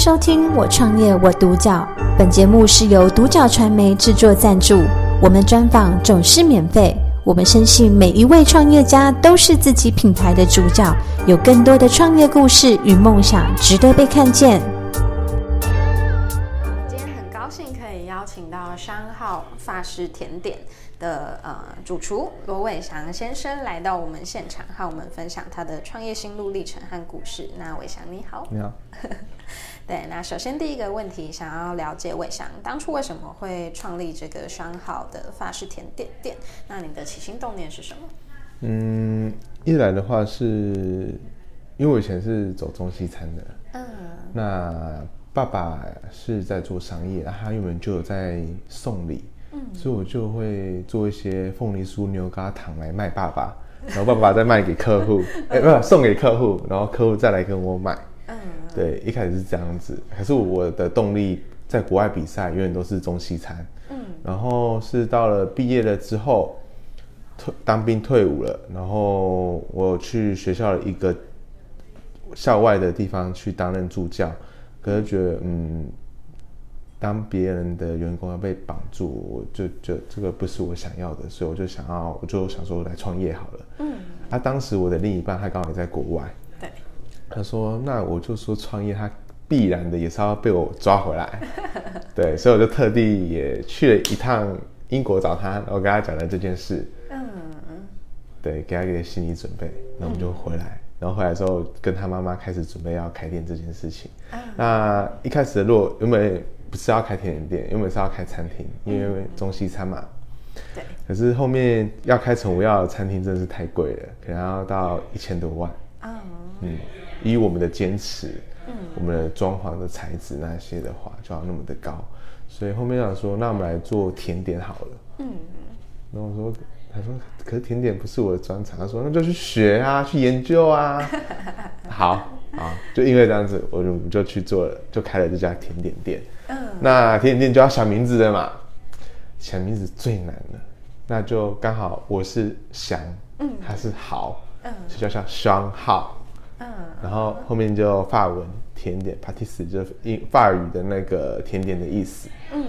收听《我创业我独角》，本节目是由独角传媒制作赞助，我们专访总是免费。我们深信每一位创业家都是自己品牌的主角，有更多的创业故事与梦想值得被看见。今天很高兴可以邀请到商号法式甜点的呃主厨罗伟翔先生来到我们现场，和我们分享他的创业心路历程和故事。那伟翔你好，你好。对，那首先第一个问题，想要了解伟翔当初为什么会创立这个双号的法式甜点店？那你的起心动念是什么？嗯，一来的话是因为我以前是走中西餐的，嗯，那爸爸是在做商业，他原本就有在送礼。嗯，所以我就会做一些凤梨酥、牛轧糖来卖爸爸，然后爸爸再卖给客户，哎、欸，不送给客户，然后客户再来跟我买。嗯，对，一开始是这样子。可是我的动力在国外比赛，永远都是中西餐。嗯，然后是到了毕业了之后，退当兵退伍了，然后我去学校的一个校外的地方去担任助教，可是觉得嗯。当别人的员工要被绑住，我就觉得这个不是我想要的，所以我就想要，我就想说来创业好了。嗯，啊，当时我的另一半他刚好也在国外，对，他说那我就说创业，他必然的也是要被我抓回来，对，所以我就特地也去了一趟英国找他，然后跟他讲了这件事，嗯，对，给他一个心理准备，那我们就回来，嗯、然后回来之后跟他妈妈开始准备要开店这件事情。啊、那一开始的路因为。不是要开甜点店，因为是要开餐厅，因为中西餐嘛。对。可是后面要开宠物要的餐厅真的是太贵了，可能要到一千多万。嗯。嗯，以我们的坚持，嗯，我们的装潢的材质那些的话，就要那么的高，所以后面想说，那我们来做甜点好了。嗯。然后我说，他说，可是甜点不是我的专长。他说，那就去学啊，去研究啊。好。啊，就因为这样子，我就就去做了，就开了这家甜点店。嗯，那甜点店就要想名字的嘛，想名字最难的，那就刚好我是翔，嗯，他是豪，嗯，就叫叫双号，嗯，然后后面就法文甜点 pâtisserie 就是英法语的那个甜点的意思，嗯，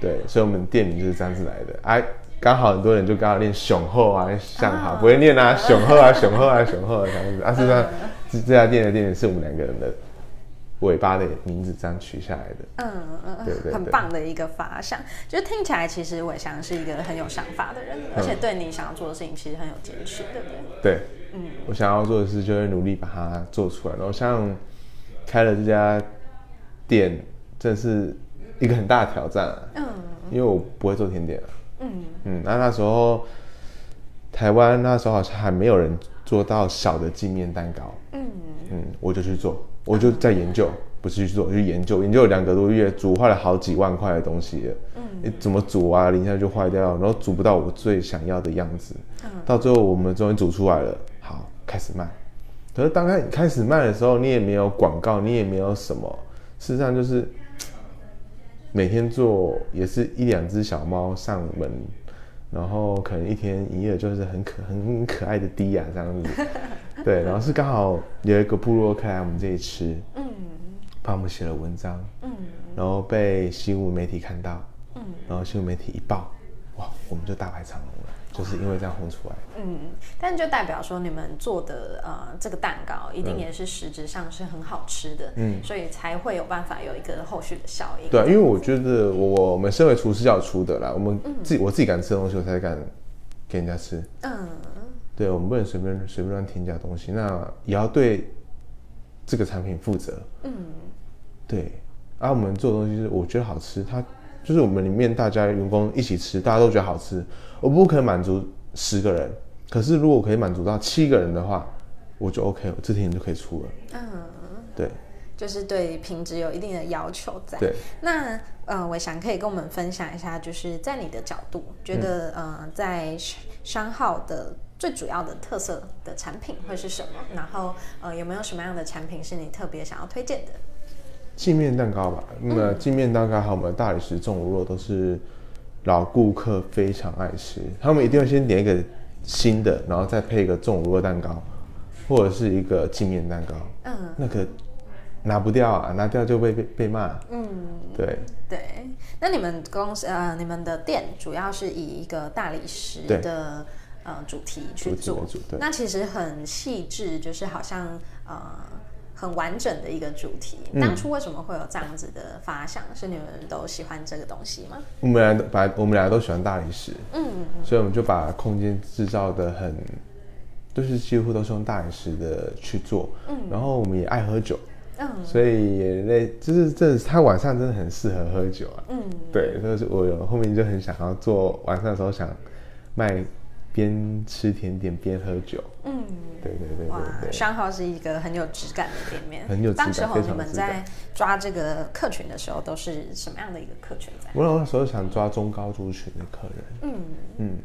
对，所以我们店名就是这样子来的。哎、啊，刚好很多人就刚好念雄厚啊，像好不会念啊，雄厚啊，雄厚啊，雄厚啊这样子，啊，是这样。这家店的店名是我们两个人的尾巴的名字这样取下来的。嗯嗯，对对，对，很棒的一个发想。就是听起来，其实伟翔是一个很有想法的人，而且对你想要做的事情其实很有坚持，对不对？对，嗯，我想要做的事就会努力把它做出来。然后像开了这家店，这是一个很大的挑战。啊嗯，因为我不会做甜点。嗯嗯，那那时候台湾那时候好像还没有人。做到小的镜面蛋糕，嗯嗯，我就去做，我就在研究，不是去做，去研究，研究了两个多月，煮坏了好几万块的东西，嗯，你怎么煮啊？零下就坏掉，然后煮不到我最想要的样子，嗯，到最后我们终于煮出来了，好，开始卖。可是当开开始卖的时候，你也没有广告，你也没有什么，事实上就是每天做，也是一两只小猫上门。然后可能一天营业就是很可很可爱的低雅这样子，对，然后是刚好有一个部落客来我们这里吃，嗯，帮我们写了文章，嗯，然后被新闻媒体看到，嗯，然后新闻媒体一报，哇，我们就大排长龙了。就是因为这样红出来，嗯，但就代表说你们做的呃这个蛋糕一定也是实质上是很好吃的，嗯，所以才会有办法有一个后续的效应。对，因为我觉得我我们身为厨师要出的啦，我们自己、嗯、我自己敢吃的东西，我才敢给人家吃，嗯，对，我们不能随便随便乱添加东西，那也要对这个产品负责，嗯，对，啊，我们做的东西是我觉得好吃，它。就是我们里面大家员工一起吃，大家都觉得好吃。我不可能满足十个人，可是如果可以满足到七个人的话，我就 OK，我这甜点就可以出了。嗯，对，就是对品质有一定的要求在。对，那呃，我想可以跟我们分享一下，就是在你的角度，觉得、嗯、呃，在商号的最主要的特色的产品会是什么？然后呃，有没有什么样的产品是你特别想要推荐的？镜面蛋糕吧，那么镜面蛋糕还有我们的大理石重乳酪都是老顾客非常爱吃，他们一定要先点一个新的，然后再配一个重乳酪蛋糕，或者是一个镜面蛋糕。嗯，那个拿不掉啊，拿掉就被被被骂。嗯，对对。那你们公司呃，你们的店主要是以一个大理石的呃主题去做，那其实很细致，就是好像呃很完整的一个主题。嗯、当初为什么会有这样子的发想？是你们都喜欢这个东西吗？我们俩把我们俩都喜欢大理石，嗯，所以我们就把空间制造的很，都、就是几乎都是用大理石的去做，嗯，然后我们也爱喝酒。嗯，所以也那就是这他晚上真的很适合喝酒啊。嗯，对，所以我有后面就很想要做晚上的时候想卖边吃甜点边喝酒。嗯，对对对对，对。哇，商号是一个很有质感的店面，很有质感。当时候你们在抓这个客群的时候，都是什么样的一个客群在？我那时候想抓中高族群的客人。嗯嗯，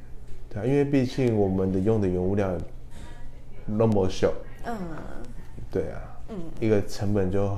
对啊，因为毕竟我们的用的原物料那么小。嗯，对啊。嗯，一个成本就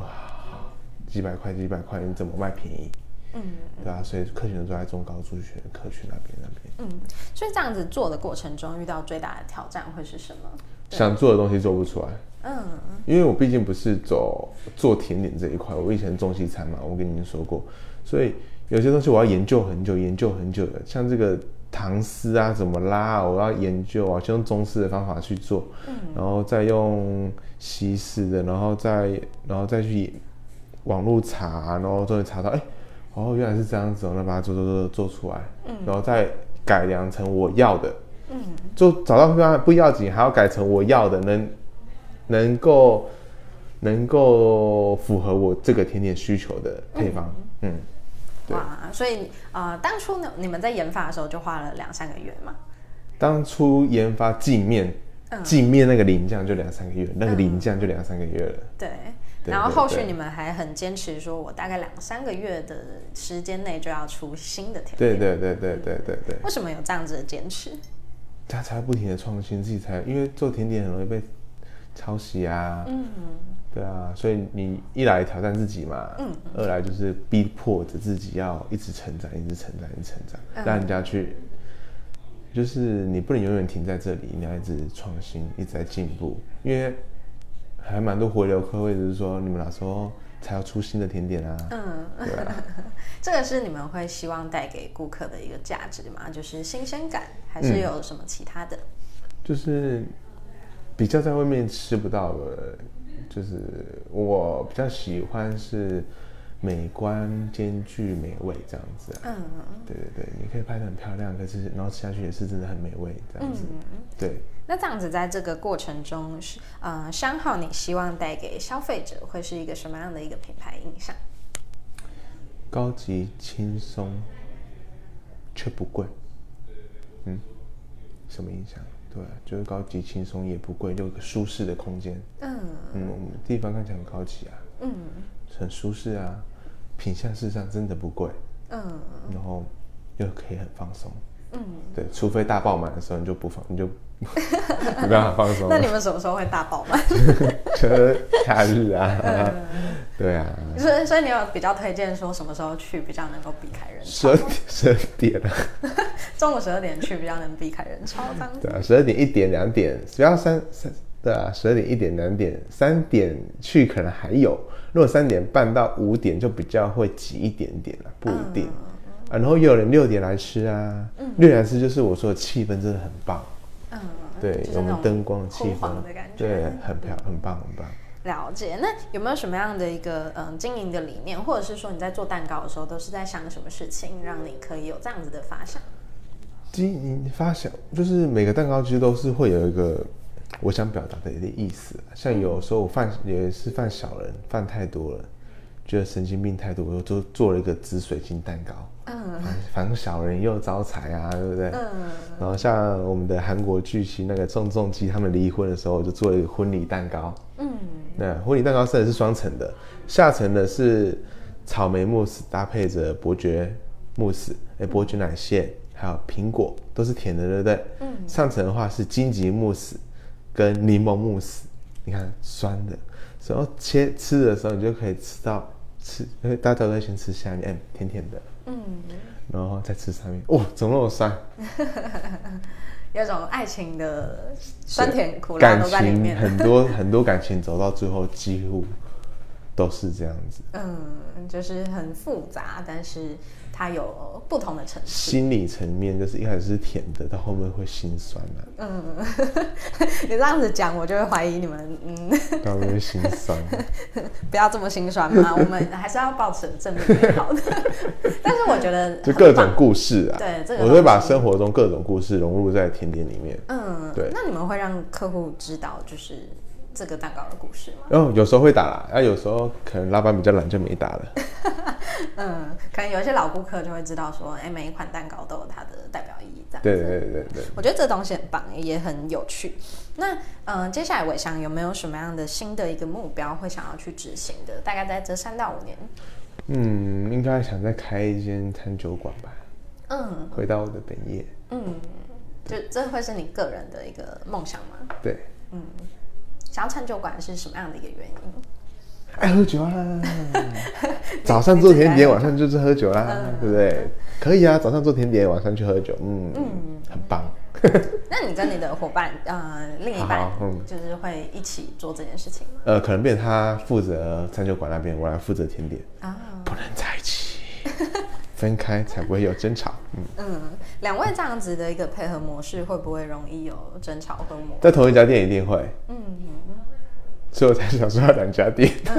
几百块，几百块，你怎么卖便宜？嗯，对啊，所以客群都在中高族群的客群那边那边。嗯，所以这样子做的过程中，遇到最大的挑战会是什么？想做的东西做不出来。嗯，因为我毕竟不是走做甜点这一块，我以前中西餐嘛，我跟您说过，所以有些东西我要研究很久，研究很久的，像这个。糖丝啊，怎么拉？我要研究啊，先用中式的方法去做，嗯，然后再用西式的，然后再然后再去网络查，然后终于查到，哎、欸，哦，原来是这样子，那把它做做做做出来，嗯，然后再改良成我要的，嗯，就找到方案不要紧，还要改成我要的，能能够能够符合我这个甜点需求的配方，嗯。嗯哇，所以呃，当初呢，你们在研发的时候就花了两三个月嘛？当初研发镜面，镜、嗯、面那个淋酱就两三个月，嗯、那个淋酱就两三个月了。对，然后后续你们还很坚持说，我大概两三个月的时间内就要出新的甜点。对对对对对对对。为什么有这样子的坚持？他才不停的创新，自己才因为做甜点很容易被抄袭啊。嗯。对啊，所以你一来挑战自己嘛，嗯，二来就是逼迫着自己要一直成长，一直成长，一直成长，嗯、让人家去，就是你不能永远停在这里，你要一直创新，一直在进步，因为还蛮多回流客户就是说，你们哪时候才要出新的甜点啊？嗯，对啊，这个是你们会希望带给顾客的一个价值吗？就是新鲜感，还是有什么其他的？嗯、就是比较在外面吃不到的。就是我比较喜欢是美观兼具美味这样子，啊，嗯，对对对，你可以拍的很漂亮，可是然后吃下去也是真的很美味这样子，嗯，对。那这样子在这个过程中是呃，商号你希望带给消费者会是一个什么样的一个品牌印象？高级、轻松却不贵，嗯，什么印象？对，就是高级、轻松也不贵，就一个舒适的空间。嗯嗯，地方看起来很高级啊，嗯，很舒适啊，品相事实上真的不贵。嗯，然后又可以很放松。嗯，对，除非大爆满的时候，你就不放，你就没办法放松。那你们什么时候会大爆满？就假日啊。嗯、对啊。所以，所以你有比较推荐说什么时候去比较能够避开人潮？十二点，十二点啊。中午十二点去比较能避开人潮。对啊，十二点、一点、两点，不要三三。对啊，十二点、一点、两点、三点去可能还有，如果三点半到五点就比较会挤一点点了，不一定。嗯啊，然后又有人六点来吃啊，嗯、六点来吃就是我说的气氛真的很棒，嗯，对，我们灯光的气氛的感觉，对，很漂亮，很棒，很棒。了解，那有没有什么样的一个嗯经营的理念，或者是说你在做蛋糕的时候都是在想什么事情，让你可以有这样子的发想？经营发想就是每个蛋糕其实都是会有一个我想表达的一个意思，像有时候我犯也是犯小人，犯太多了。觉得神经病太多，我就做了一个紫水晶蛋糕。嗯，反正小人又招财啊，对不对？嗯。然后像我们的韩国巨星那个宋仲基，他们离婚的时候，我就做了一个婚礼蛋糕。嗯。那婚礼蛋糕设的是双层的，下层的是草莓慕斯搭配着伯爵慕斯，哎，伯爵奶蟹，还有苹果，都是甜的，对不对？嗯。上层的话是荆棘慕斯跟柠檬慕斯，你看酸的，然后切吃的时候，你就可以吃到。吃，因为大家都会先吃下面，嗯，甜甜的，嗯，然后再吃上面，哇，怎么那么酸？有种爱情的酸甜苦辣都在里面，很多很多感情走到最后几乎都是这样子。嗯，就是很复杂，但是。它有不同的层次，心理层面就是一开始是甜的，到后面会心酸的、啊。嗯，你这样子讲，我就会怀疑你们，嗯，到后面会心酸。不要这么心酸嘛，我们还是要保持正面美好的。但是我觉得，就各种故事啊，对，这个、我会把生活中各种故事融入在甜点里面。嗯，对。那你们会让客户知道，就是。这个蛋糕的故事吗？哦，有时候会打啦，啊，有时候可能老板比较懒就没打了。嗯，可能有一些老顾客就会知道说，哎，每一款蛋糕都有它的代表意义在。对对对对对。我觉得这东西很棒，也很有趣。那嗯、呃，接下来伟翔有没有什么样的新的一个目标会想要去执行的？大概在这三到五年。嗯，应该想再开一间餐酒馆吧。嗯。回到我的本业。嗯。就这会是你个人的一个梦想吗？对。嗯。想要餐酒馆是什么样的一个原因？爱喝酒啊！早上做甜点，晚上就是喝酒啦，嗯、对不对？可以啊，早上做甜点，晚上去喝酒，嗯嗯，很棒。那你跟你的伙伴，呃，另一半，嗯，就是会一起做这件事情吗？呃，可能变成他负责餐酒馆那边，我来负责甜点啊，不能在一起，分开才不会有争吵。嗯嗯，两位这样子的一个配合模式，会不会容易有争吵和磨？在同一家店一定会。嗯。所以我才想说要两家店，嗯，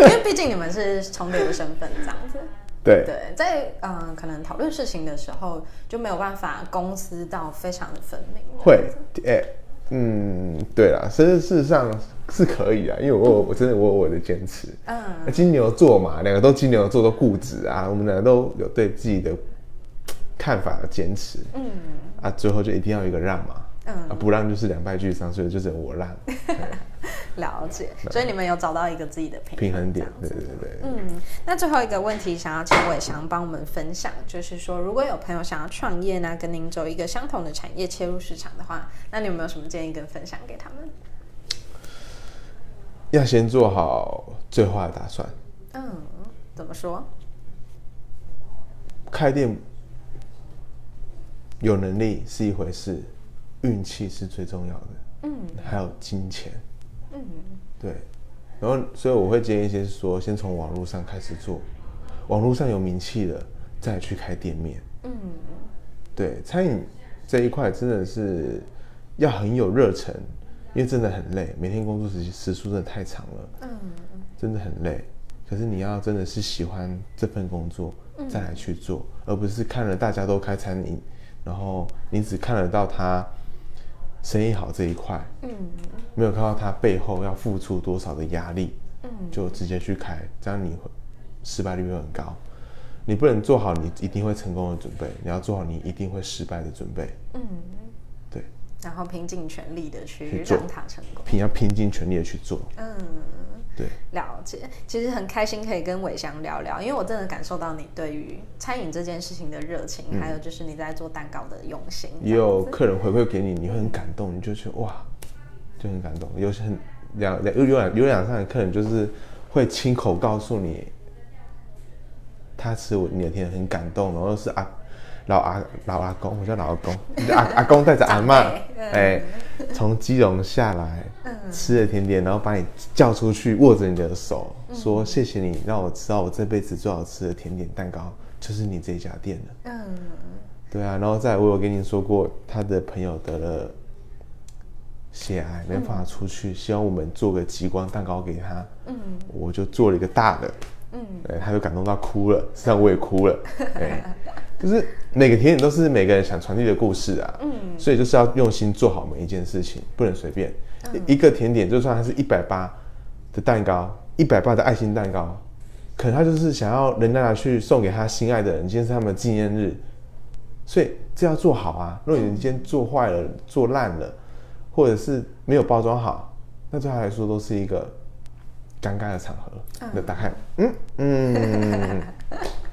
因为毕竟你们是重叠的身份，这样子。对对，在嗯、呃，可能讨论事情的时候就没有办法公私到非常的分明。会，哎、欸，嗯，对啦，其实事实上是可以啊，因为我我真的我有我的坚持。嗯。金牛座嘛，两个都金牛座都固执啊，我们两个都有对自己的看法的坚持。嗯。啊，最后就一定要一个让嘛。嗯。啊，不让就是两败俱伤，所以就只有我让。了解，所以你们有找到一个自己的平衡，平衡点，对对对。嗯，那最后一个问题，想要请伟翔帮我们分享，就是说，如果有朋友想要创业呢，跟您走一个相同的产业切入市场的话，那你有没有什么建议跟分享给他们？要先做好最坏的打算。嗯，怎么说？开店有能力是一回事，运气是最重要的。嗯，还有金钱。嗯，对，然后所以我会建议先说，先从网络上开始做，网络上有名气的，再去开店面。嗯，对，餐饮这一块真的是要很有热忱，因为真的很累，每天工作时时数真的太长了。嗯，真的很累。可是你要真的是喜欢这份工作，再来去做，而不是看了大家都开餐饮，然后你只看得到他。生意好这一块，嗯，没有看到他背后要付出多少的压力，嗯，就直接去开，这样你会失败率会很高。你不能做好你一定会成功的准备，你要做好你一定会失败的准备，嗯，对。然后拼尽全力的去让他成功，拼要拼尽全力的去做，嗯。对，了解。其实很开心可以跟伟翔聊聊，因为我真的感受到你对于餐饮这件事情的热情，嗯、还有就是你在做蛋糕的用心。也有客人回馈给你，你会很感动，你就觉得哇，就很感动。有些很两两有两有两三个客人就是会亲口告诉你，他吃我你的甜很感动，然后是阿老阿老阿公，我叫老阿公，阿阿公带着阿嬷，哎，从基隆下来。吃了甜点，然后把你叫出去，握着你的手，说：“谢谢你让我知道我这辈子最好吃的甜点蛋糕就是你这家店的。”嗯，对啊。然后再我有跟你说过，他的朋友得了血癌，没办法出去，希望我们做个极光蛋糕给他。嗯，我就做了一个大的。嗯，对，他就感动到哭了，实际上我也哭了。对，就是每个甜点都是每个人想传递的故事啊。嗯，所以就是要用心做好每一件事情，不能随便。一个甜点，就算它是一百八的蛋糕，一百八的爱心蛋糕，可能他就是想要人家拿去送给他心爱的人，今天是他们的纪念日，所以这要做好啊。如果你今天做坏了、做烂了，或者是没有包装好，那对他来说都是一个尴尬的场合。那打开，嗯嗯。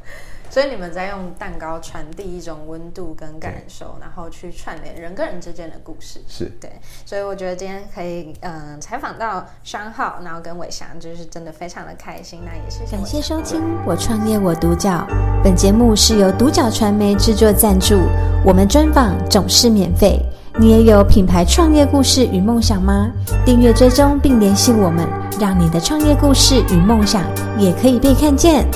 所以你们在用蛋糕传递一种温度跟感受，然后去串联人跟人之间的故事。是对，所以我觉得今天可以嗯采访到商浩，然后跟伟翔，就是真的非常的开心。那也谢谢。感谢收听《我创业我独角》，本节目是由独角传媒制作赞助，我们专访总是免费。你也有品牌创业故事与梦想吗？订阅追踪并联系我们，让你的创业故事与梦想也可以被看见。